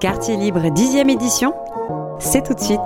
Quartier Libre 10e édition, c'est tout de suite.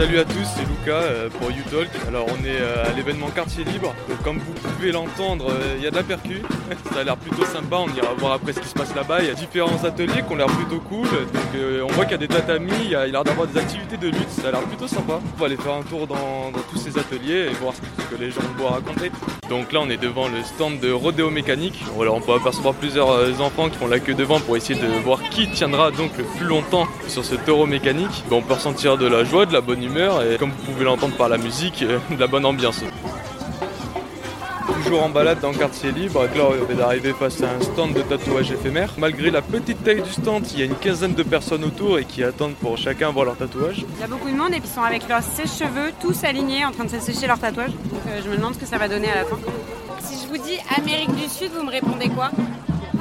Salut à tous, c'est Lucas euh, pour YouTalk. Alors on est euh, à l'événement Quartier Libre. Comme vous pouvez l'entendre, euh, il y a de la percu. Ça a l'air plutôt sympa, on ira voir après ce qui se passe là-bas. Il y a différents ateliers qui ont l'air plutôt cool. Donc on voit qu'il y a des tatamis, il y a l'air d'avoir des activités de lutte, ça a l'air plutôt sympa. On va aller faire un tour dans, tous ces ateliers et voir ce que les gens vont raconter. Donc là on est devant le stand de rodéo mécanique. Alors on peut apercevoir plusieurs enfants qui font la queue devant pour essayer de voir qui tiendra donc le plus longtemps sur ce taureau mécanique. on peut ressentir de la joie, de la bonne humeur et comme vous pouvez l'entendre par la musique, euh, de la bonne ambiance. Toujours en balade dans le quartier libre, là on vient d'arriver face à un stand de tatouage éphémère. Malgré la petite taille du stand, il y a une quinzaine de personnes autour et qui attendent pour chacun voir leur tatouage. Il y a beaucoup de monde et ils sont avec leurs sèche-cheveux tous alignés en train de sécher leur tatouage. Donc euh, je me demande ce que ça va donner à la fin. Si je vous dis Amérique du Sud, vous me répondez quoi?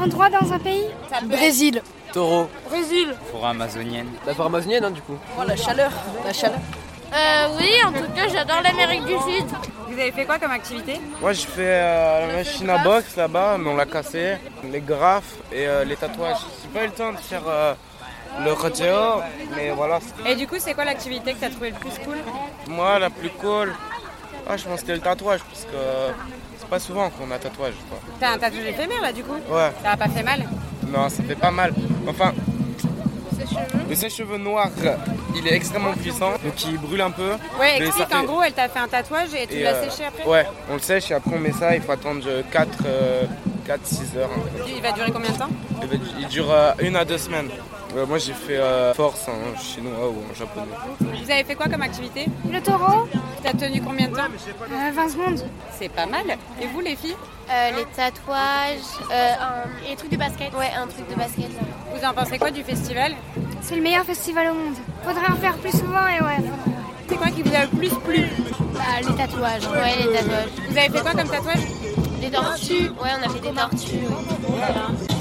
Endroit dans un pays? Brésil. Taureau. Brésil. Forêt amazonienne. La forêt amazonienne, hein, du coup. Oh, la chaleur. La chaleur. Euh, oui, en tout cas, j'adore l'Amérique du Sud. Vous avez fait quoi comme activité Moi, je fais euh, la machine à boxe là-bas, mais on l'a cassé. Les graphes et euh, les tatouages. J'ai pas eu le temps de faire euh, le rodeo, mais voilà. Et du coup, c'est quoi l'activité que tu as trouvé le plus cool Moi, la plus cool, ah, je pense que c'était le tatouage, parce que c'est pas souvent qu'on a tatouage. T'as un tatouage éphémère là, du coup Ouais. Ça a pas fait mal Non, ça fait pas mal. Enfin, le sèche-cheveux noir, il est extrêmement puissant, donc il brûle un peu. Ouais, explique, en gros, elle t'a fait un tatouage et tu l'as euh, séché après Ouais, on le sèche et après on met ça, il faut attendre 4, 4-6 heures. Il va durer combien de temps il, dure euh, une à deux semaines. moi j'ai fait euh, force en chinois ou en japonais. Vous avez fait quoi comme activité Le taureau. T'as tenu combien de temps 20 secondes. C'est pas mal. Et vous les filles Les tatouages, et trucs de basket. Ouais, un truc de basket. Vous en pensez quoi du festival C'est le meilleur festival au monde. Faudrait en faire plus souvent et ouais. C'est quoi qui vous a le plus plu bah, Les tatouages. Ouais, les tatouages. Vous avez fait quoi comme tatouage Des tortues. Ouais, on a fait des tortues.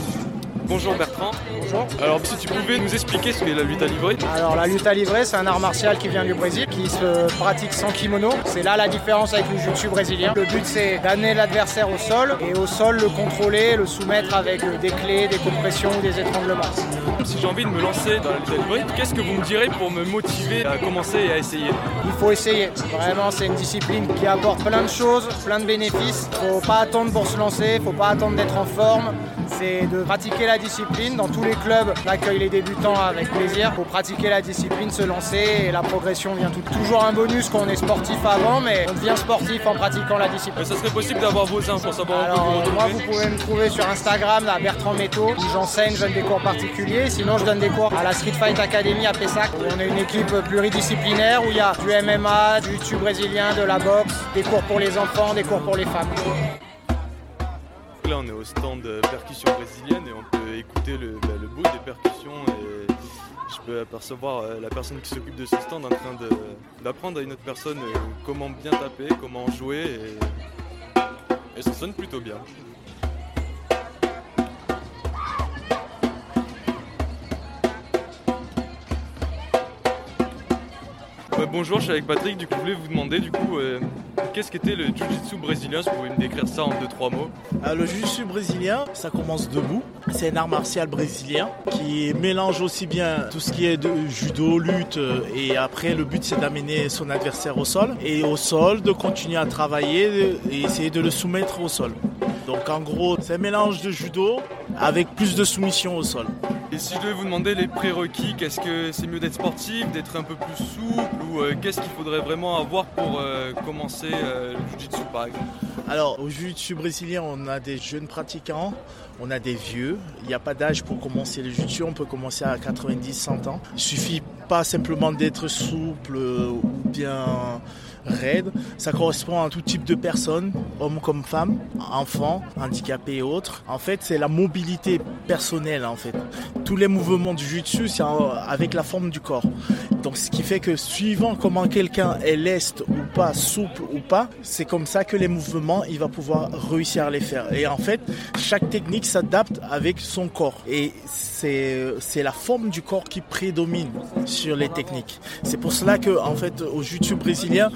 Bonjour Bertrand. Bonjour. Alors si tu pouvais nous expliquer ce qu'est la lutte à livrer Alors la lutte à livrer c'est un art martial qui vient du Brésil, qui se pratique sans kimono. C'est là la différence avec le jiu-jitsu brésilien. Le but c'est d'amener l'adversaire au sol et au sol le contrôler, le soumettre avec des clés, des compressions, des étranglements. Si j'ai envie de me lancer dans la lutte à livrer, qu'est-ce que vous me direz pour me motiver à commencer et à essayer? Il faut essayer. Vraiment c'est une discipline qui apporte plein de choses, plein de bénéfices. Faut pas attendre pour se lancer, faut pas attendre d'être en forme. C'est de pratiquer la discipline. Dans tous les clubs, on accueille les débutants avec plaisir. Pour pratiquer la discipline, se lancer et la progression vient tout. Toujours un bonus quand on est sportif avant, mais on devient sportif en pratiquant la discipline. ça serait possible d'avoir vos infos pour savoir Alors, vous moi, vous pouvez me trouver sur Instagram, à Bertrand Métaux, où j'enseigne, je donne des cours particuliers. Sinon, je donne des cours à la Street Fight Academy à Pessac, où on est une équipe pluridisciplinaire, où il y a du MMA, du YouTube brésilien, de la boxe, des cours pour les enfants, des cours pour les femmes là on est au stand percussion brésilienne et on peut écouter le, bah, bruit des percussions et je peux apercevoir euh, la personne qui s'occupe de ce stand en train d'apprendre à une autre personne euh, comment bien taper, comment jouer et ça sonne plutôt bien. Bonjour, je suis avec Patrick. Du coup, je voulais vous demander, du coup, euh, qu'est-ce qu'était le jiu-jitsu brésilien Si vous pouvez me décrire ça en deux, trois mots. Euh, le jiu-jitsu brésilien, ça commence debout. C'est un art martial brésilien qui mélange aussi bien tout ce qui est de judo, lutte, euh, et après, le but, c'est d'amener son adversaire au sol. Et au sol, de continuer à travailler et essayer de le soumettre au sol. Donc, en gros, c'est un mélange de judo avec plus de soumission au sol. Et si je devais vous demander les prérequis, qu'est-ce que c'est mieux d'être sportif, d'être un peu plus souple ou euh, qu'est-ce qu'il faudrait vraiment avoir pour euh, commencer euh, le jiu-jitsu Alors au jiu-jitsu brésilien, on a des jeunes pratiquants, on a des vieux. Il n'y a pas d'âge pour commencer le jiu-jitsu, on peut commencer à 90-100 ans. Il suffit pas simplement d'être souple ou bien raide. Ça correspond à tout type de personnes, hommes comme femmes, enfants, handicapés et autres. En fait, c'est la mobilité personnelle en fait tous les mouvements du jiu-jitsu, c'est avec la forme du corps. Donc ce qui fait que suivant comment quelqu'un est leste ou pas, souple ou pas, c'est comme ça que les mouvements, il va pouvoir réussir à les faire. Et en fait, chaque technique s'adapte avec son corps. Et c'est c'est la forme du corps qui prédomine sur les techniques. C'est pour cela que en fait au jiu-jitsu brésilien,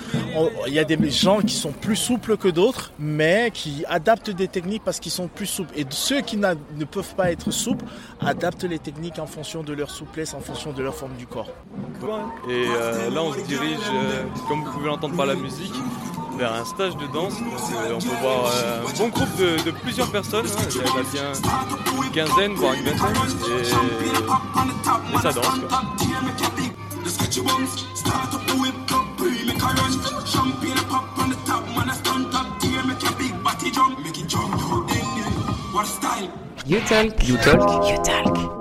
il y a des gens qui sont plus souples que d'autres, mais qui adaptent des techniques parce qu'ils sont plus souples. Et ceux qui ne peuvent pas être souples adaptent les techniques en fonction de leur souplesse, en fonction de leur forme du corps. Et euh, là, on se dirige, euh, comme vous pouvez l'entendre par la musique, vers un stage de danse. on peut voir euh, un bon groupe de, plusieurs personnes. Hein. Il y a bien une quinzaine, voire une vingtaine. Et, ça danse. You talk. You talk. You talk.